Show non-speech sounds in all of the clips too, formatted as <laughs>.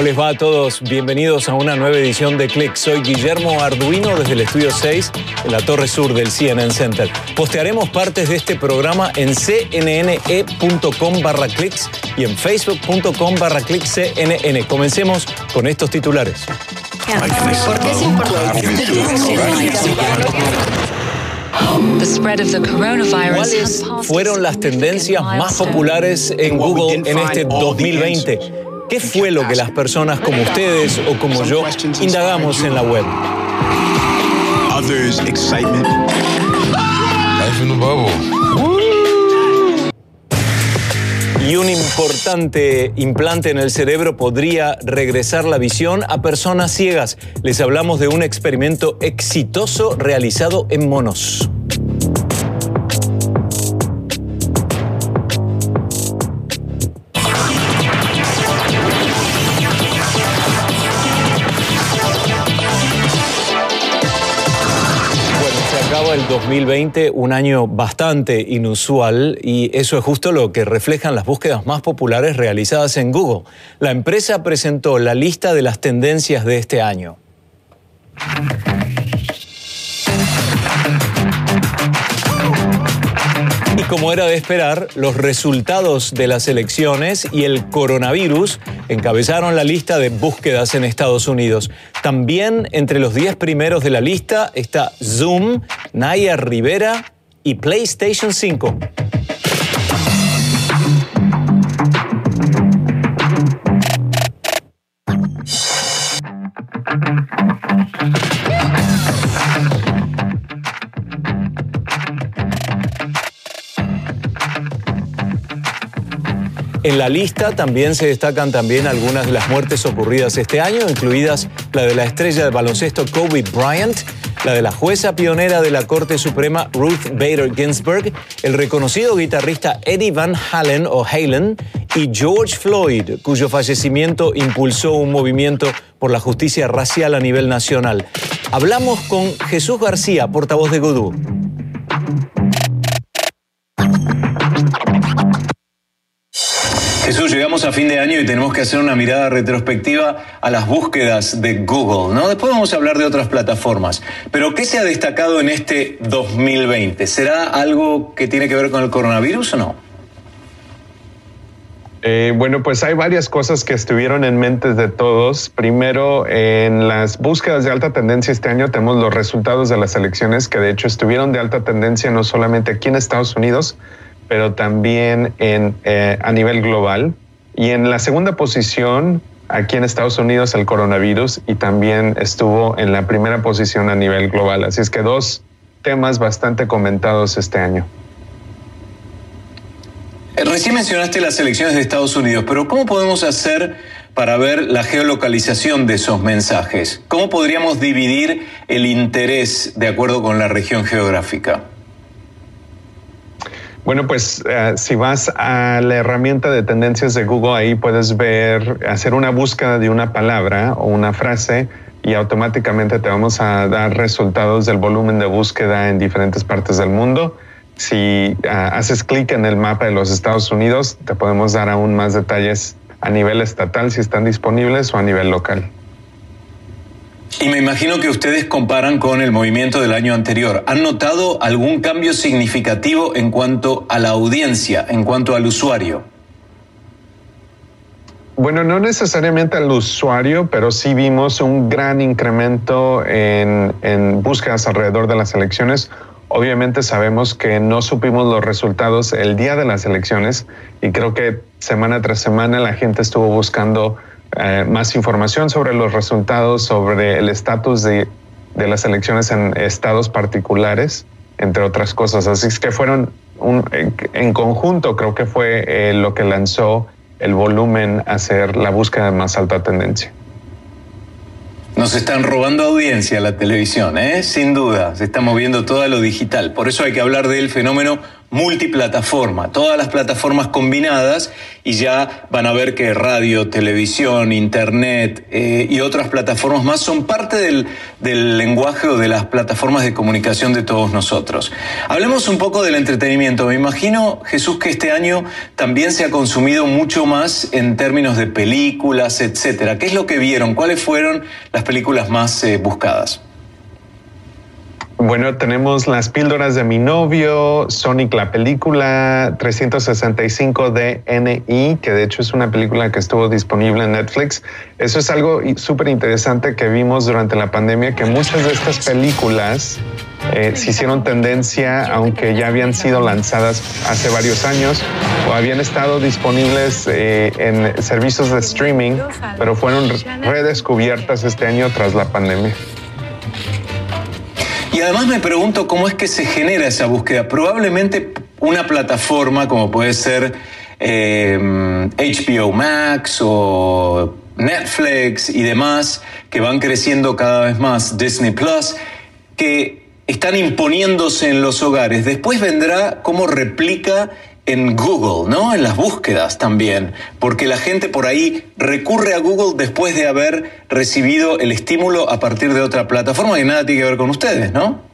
¿Cómo les va a todos? Bienvenidos a una nueva edición de Click. Soy Guillermo Arduino desde el estudio 6 en la torre sur del CNN Center. Postearemos partes de este programa en cnne.com barra clicks y en facebook.com barra cnn. Comencemos con estos titulares. ¿Por qué es importante? ¿Cuáles fueron las tendencias más populares en Google en este 2020? ¿Qué fue lo que las personas como ustedes o como yo indagamos en la web? Y un importante implante en el cerebro podría regresar la visión a personas ciegas. Les hablamos de un experimento exitoso realizado en monos. 2020 un año bastante inusual y eso es justo lo que reflejan las búsquedas más populares realizadas en Google. La empresa presentó la lista de las tendencias de este año. Y como era de esperar, los resultados de las elecciones y el coronavirus encabezaron la lista de búsquedas en Estados Unidos. También entre los 10 primeros de la lista está Zoom, Naya Rivera y PlayStation 5. En la lista también se destacan también algunas de las muertes ocurridas este año, incluidas la de la estrella de baloncesto Kobe Bryant, la de la jueza pionera de la Corte Suprema Ruth Bader Ginsburg, el reconocido guitarrista Eddie Van Halen o Halen y George Floyd, cuyo fallecimiento impulsó un movimiento por la justicia racial a nivel nacional. Hablamos con Jesús García, portavoz de Godú. Llegamos a fin de año y tenemos que hacer una mirada retrospectiva a las búsquedas de Google, ¿no? Después vamos a hablar de otras plataformas. Pero ¿qué se ha destacado en este 2020? ¿Será algo que tiene que ver con el coronavirus o no? Eh, bueno, pues hay varias cosas que estuvieron en mente de todos. Primero, en las búsquedas de alta tendencia este año tenemos los resultados de las elecciones que de hecho estuvieron de alta tendencia no solamente aquí en Estados Unidos, pero también en, eh, a nivel global. Y en la segunda posición, aquí en Estados Unidos, el coronavirus y también estuvo en la primera posición a nivel global. Así es que dos temas bastante comentados este año. Eh, recién mencionaste las elecciones de Estados Unidos, pero ¿cómo podemos hacer para ver la geolocalización de esos mensajes? ¿Cómo podríamos dividir el interés de acuerdo con la región geográfica? Bueno, pues eh, si vas a la herramienta de tendencias de Google, ahí puedes ver, hacer una búsqueda de una palabra o una frase y automáticamente te vamos a dar resultados del volumen de búsqueda en diferentes partes del mundo. Si ah, haces clic en el mapa de los Estados Unidos, te podemos dar aún más detalles a nivel estatal si están disponibles o a nivel local. Y me imagino que ustedes comparan con el movimiento del año anterior. ¿Han notado algún cambio significativo en cuanto a la audiencia, en cuanto al usuario? Bueno, no necesariamente al usuario, pero sí vimos un gran incremento en, en, búsquedas alrededor de las elecciones. Obviamente sabemos que no supimos los resultados el día de las elecciones y creo que semana tras semana la gente estuvo buscando eh, más información sobre los resultados, sobre el estatus de, de, las elecciones en estados particulares, entre otras cosas. Así es que fueron un, en, conjunto, creo que fue eh, lo que lanzó el volumen a hacer la búsqueda de más alta tendencia. Nos están robando audiencia la televisión, ¿eh? sin duda. Se está moviendo todo lo digital. Por eso hay que hablar del fenómeno multiplataforma, todas las plataformas combinadas y ya van a ver que radio, televisión, internet eh, y otras plataformas más son parte del, del, lenguaje o de las plataformas de comunicación de todos nosotros. Hablemos un poco del entretenimiento. Me imagino, Jesús, que este año también se ha consumido mucho más en términos de películas, etcétera. ¿Qué es lo que vieron? ¿Cuáles fueron las películas más eh, buscadas? Bueno, tenemos las píldoras de mi novio, Sonic la película, 365 DNI, que de hecho es una película que estuvo disponible en Netflix. Eso es algo súper interesante que vimos durante la pandemia, que muchas de estas películas eh, se hicieron tendencia, aunque ya habían sido lanzadas hace varios años o habían estado disponibles eh, en servicios de streaming, pero fueron redescubiertas este año tras la pandemia. Y además me pregunto cómo es que se genera esa búsqueda. Probablemente una plataforma como puede ser HBO eh, Max o Netflix y demás, que van creciendo cada vez más, Disney Plus, que están imponiéndose en los hogares. Después vendrá cómo replica en Google, ¿no? En las búsquedas también, porque la gente por ahí recurre a Google después de haber recibido el estímulo a partir de otra plataforma que nada tiene que ver con ustedes, ¿no?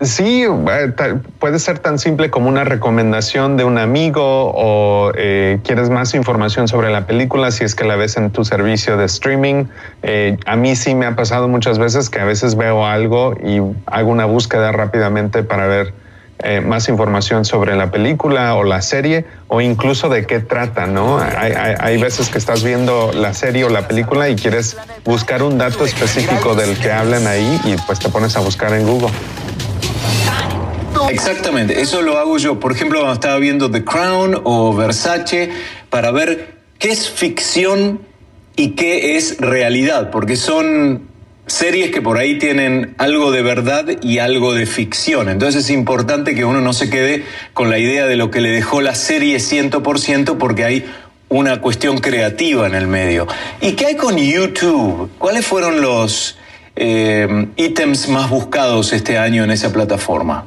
Sí, eh, puede ser tan simple como una recomendación de un amigo o eh, quieres más información sobre la película si es que la ves en tu servicio de streaming. Eh, a mí sí me ha pasado muchas veces que a veces veo algo y hago una búsqueda rápidamente para ver eh, más información sobre la película o la serie o incluso de qué trata, ¿no? Hay, veces que estás viendo la serie o la película y quieres buscar un dato específico del que hablan ahí y pues te pones a buscar en Google. Exactamente, eso lo hago yo. Por ejemplo, estaba viendo The Crown o Versace para ver qué es ficción y qué es realidad, porque son series que por ahí tienen algo de verdad y algo de ficción. Entonces es importante que uno no se quede con la idea de lo que le dejó la serie 100% porque hay una cuestión creativa en el medio. ¿Y qué hay con YouTube? ¿Cuáles fueron los eh, ítems más buscados este año en esa plataforma?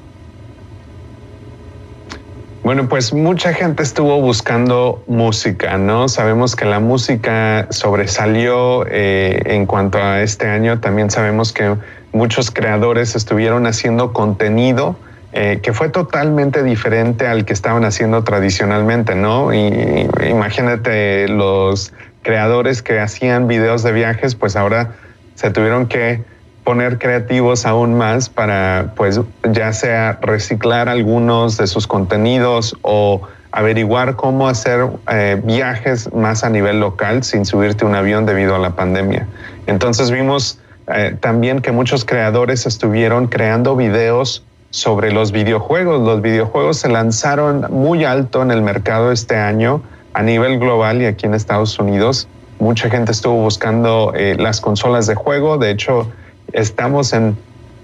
Bueno, pues mucha gente estuvo buscando música, ¿no? Sabemos que la música sobresalió eh, en cuanto a este año. También sabemos que muchos creadores estuvieron haciendo contenido eh, que fue totalmente diferente al que estaban haciendo tradicionalmente, ¿no? Y, imagínate los creadores que hacían videos de viajes, pues ahora se tuvieron que poner creativos aún más para, pues, ya sea reciclar algunos de sus contenidos o averiguar cómo hacer eh, viajes más a nivel local sin subirte un avión debido a la pandemia. Entonces vimos eh, también que muchos creadores estuvieron creando videos sobre los videojuegos. Los videojuegos se lanzaron muy alto en el mercado este año a nivel global y aquí en Estados Unidos. Mucha gente estuvo buscando eh, las consolas de juego. De hecho, estamos en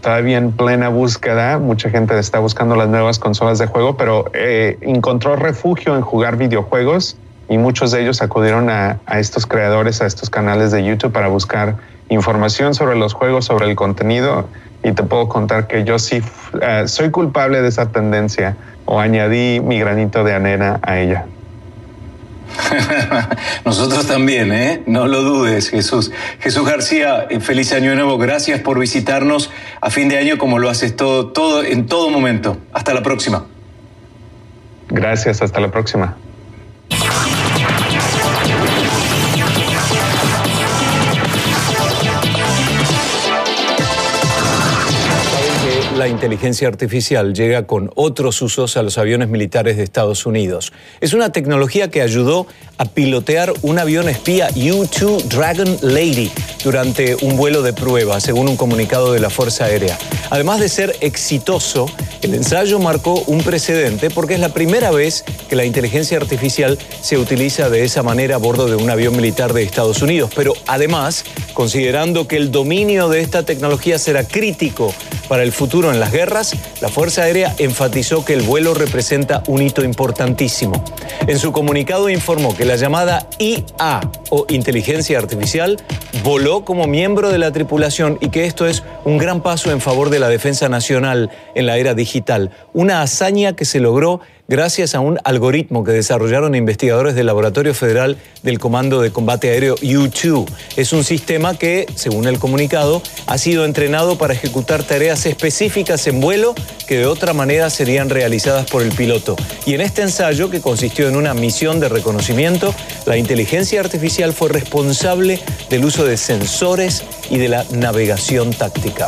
todavía en plena búsqueda. Mucha gente está buscando las nuevas consolas de juego, pero eh, encontró refugio en jugar videojuegos y muchos de ellos acudieron a, estos creadores, a estos canales de YouTube para buscar información sobre los juegos, sobre el contenido. Y te puedo contar que yo sí eh, soy culpable de esa tendencia o añadí mi granito de arena a ella. <laughs> Nosotros también, ¿eh? No lo dudes, Jesús. Jesús García, eh, feliz año nuevo. Gracias por visitarnos a fin de año como lo haces todo, todo, en todo momento. Hasta la próxima. Gracias, hasta la próxima. La inteligencia artificial llega con otros usos a los aviones militares de Estados Unidos. Es una tecnología que ayudó a pilotear un avión espía U-2 Dragon Lady durante un vuelo de prueba, según un comunicado de la Fuerza Aérea. Además de ser exitoso, el ensayo marcó un precedente porque es la primera vez que la inteligencia artificial se utiliza de esa manera a bordo de un avión militar de Estados Unidos. Pero además, considerando que el dominio de esta tecnología será crítico para el futuro en las guerras, la Fuerza Aérea enfatizó que el vuelo representa un hito importantísimo. En su comunicado informó que la llamada IA o inteligencia artificial voló como miembro de la tripulación y que esto es un gran paso en favor de la defensa nacional en la era digital, una hazaña que se logró gracias a un algoritmo que desarrollaron investigadores del Laboratorio Federal del Comando de Combate Aéreo U-2. Es un sistema que, según el comunicado, ha sido entrenado para ejecutar tareas específicas en vuelo que de otra manera serían realizadas por el piloto. Y en este ensayo, que consistió en una misión de reconocimiento, la inteligencia artificial fue responsable del uso de sensores y de la navegación táctica.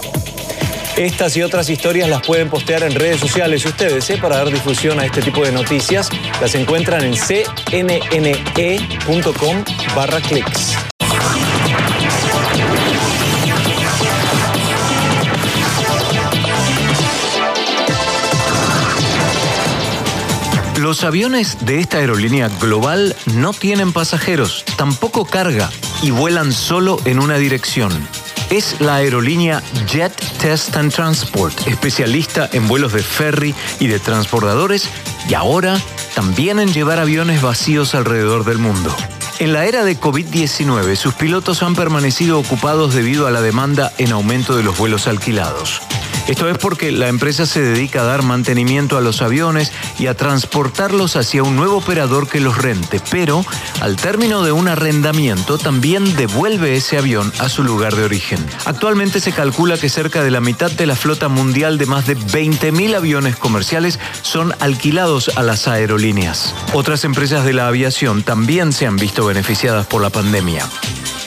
Estas y otras historias las pueden postear en redes sociales ustedes ¿eh? para dar difusión a este tipo de noticias. Las encuentran en cnne.com barra. Los aviones de esta aerolínea global no tienen pasajeros, tampoco carga y vuelan solo en una dirección es la aerolínea Jet Test and Transport, especialista en vuelos de ferry y de transbordadores y ahora también en llevar aviones vacíos alrededor del mundo. En la era de COVID-19, sus pilotos han permanecido ocupados debido a la demanda en aumento de los vuelos alquilados. Esto es porque la empresa se dedica a dar mantenimiento a los aviones y a transportarlos hacia un nuevo operador que los rente, pero al término de un arrendamiento también devuelve ese avión a su lugar de origen. Actualmente se calcula que cerca de la mitad de la flota mundial de más de 20.000 aviones comerciales son alquilados a las aerolíneas. Otras empresas de la aviación también se han visto beneficiadas por la pandemia.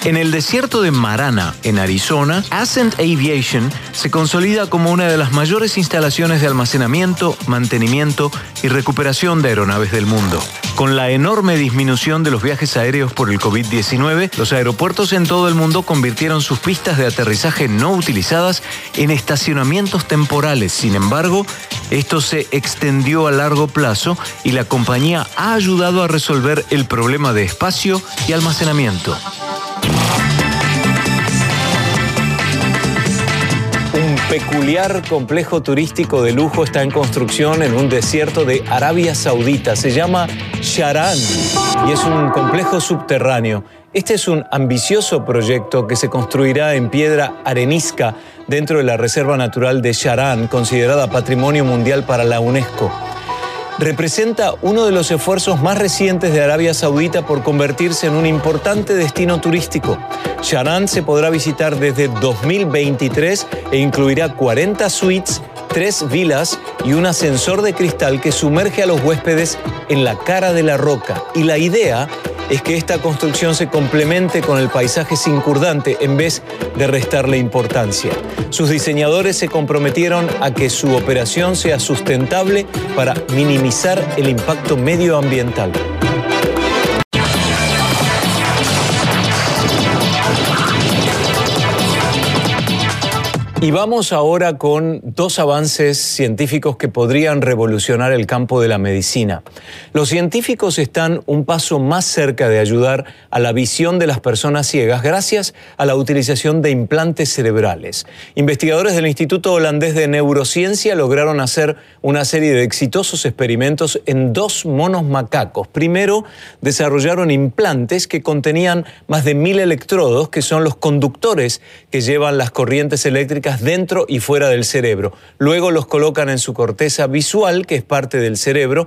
En el desierto de Marana, en Arizona, Ascent Aviation se consolida como una de las mayores instalaciones de almacenamiento, mantenimiento y recuperación de aeronaves del mundo. Con la enorme disminución de los viajes aéreos por el COVID-19, los aeropuertos en todo el mundo convirtieron sus pistas de aterrizaje no utilizadas en estacionamientos temporales. Sin embargo, esto se extendió a largo plazo y la compañía ha ayudado a resolver el problema de espacio y almacenamiento. Peculiar complejo turístico de lujo está en construcción en un desierto de Arabia Saudita. Se llama Sharan y es un complejo subterráneo. Este es un ambicioso proyecto que se construirá en piedra arenisca dentro de la Reserva Natural de Sharan, considerada Patrimonio Mundial para la UNESCO representa uno de los esfuerzos más recientes de Arabia Saudita por convertirse en un importante destino turístico. Sharan se podrá visitar desde 2023 e incluirá 40 suites, tres vilas y un ascensor de cristal que sumerge a los huéspedes en la cara de la roca. Y la idea es que esta construcción se complemente con el paisaje circundante en vez de restarle importancia. Sus diseñadores se comprometieron a que su operación sea sustentable para minimizar el impacto medioambiental. Y vamos ahora con dos avances científicos que podrían revolucionar el campo de la medicina. Los científicos están un paso más cerca de ayudar a la visión de las personas ciegas gracias a la utilización de implantes cerebrales. Investigadores del Instituto Holandés de Neurociencia lograron hacer una serie de exitosos experimentos en dos monos macacos. Primero, desarrollaron implantes que contenían más de mil electrodos, que son los conductores que llevan las corrientes eléctricas dentro y fuera del cerebro. Luego los colocan en su corteza visual, que es parte del cerebro,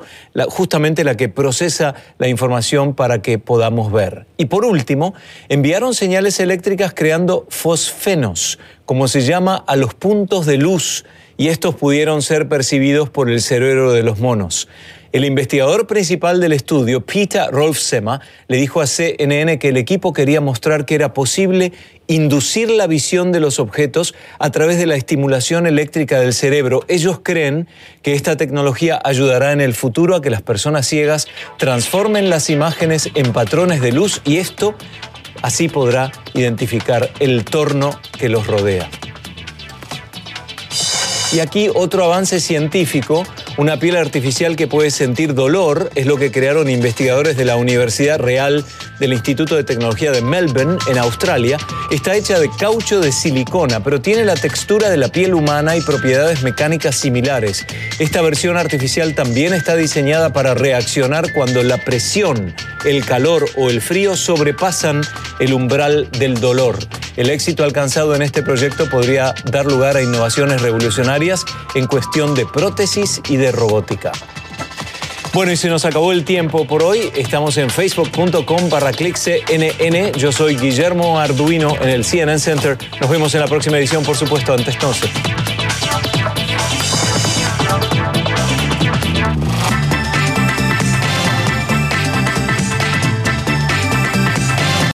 justamente la que procesa la información para que podamos ver. Y por último, enviaron señales eléctricas creando fosfenos, como se llama a los puntos de luz, y estos pudieron ser percibidos por el cerebro de los monos. El investigador principal del estudio, Peter Rolfsema, le dijo a CNN que el equipo quería mostrar que era posible inducir la visión de los objetos a través de la estimulación eléctrica del cerebro. Ellos creen que esta tecnología ayudará en el futuro a que las personas ciegas transformen las imágenes en patrones de luz y esto así podrá identificar el torno que los rodea. Y aquí otro avance científico Una piel artificial que puede sentir dolor es lo que crearon investigadores de la Universidad Real del Instituto de Tecnología de Melbourne, en Australia. Está hecha de caucho de silicona, pero tiene la textura de la piel humana y propiedades mecánicas similares. Esta versión artificial también está diseñada para reaccionar cuando la presión, el calor o el frío sobrepasan el umbral del dolor. El éxito alcanzado en este proyecto podría dar lugar a innovaciones revolucionarias en cuestión de prótesis y de robótica. Bueno, y se nos acabó el tiempo por hoy. Estamos en facebook.com barra. Yo soy Guillermo Arduino en el CNN Center. Nos vemos en la próxima edición, por supuesto, antes entonces.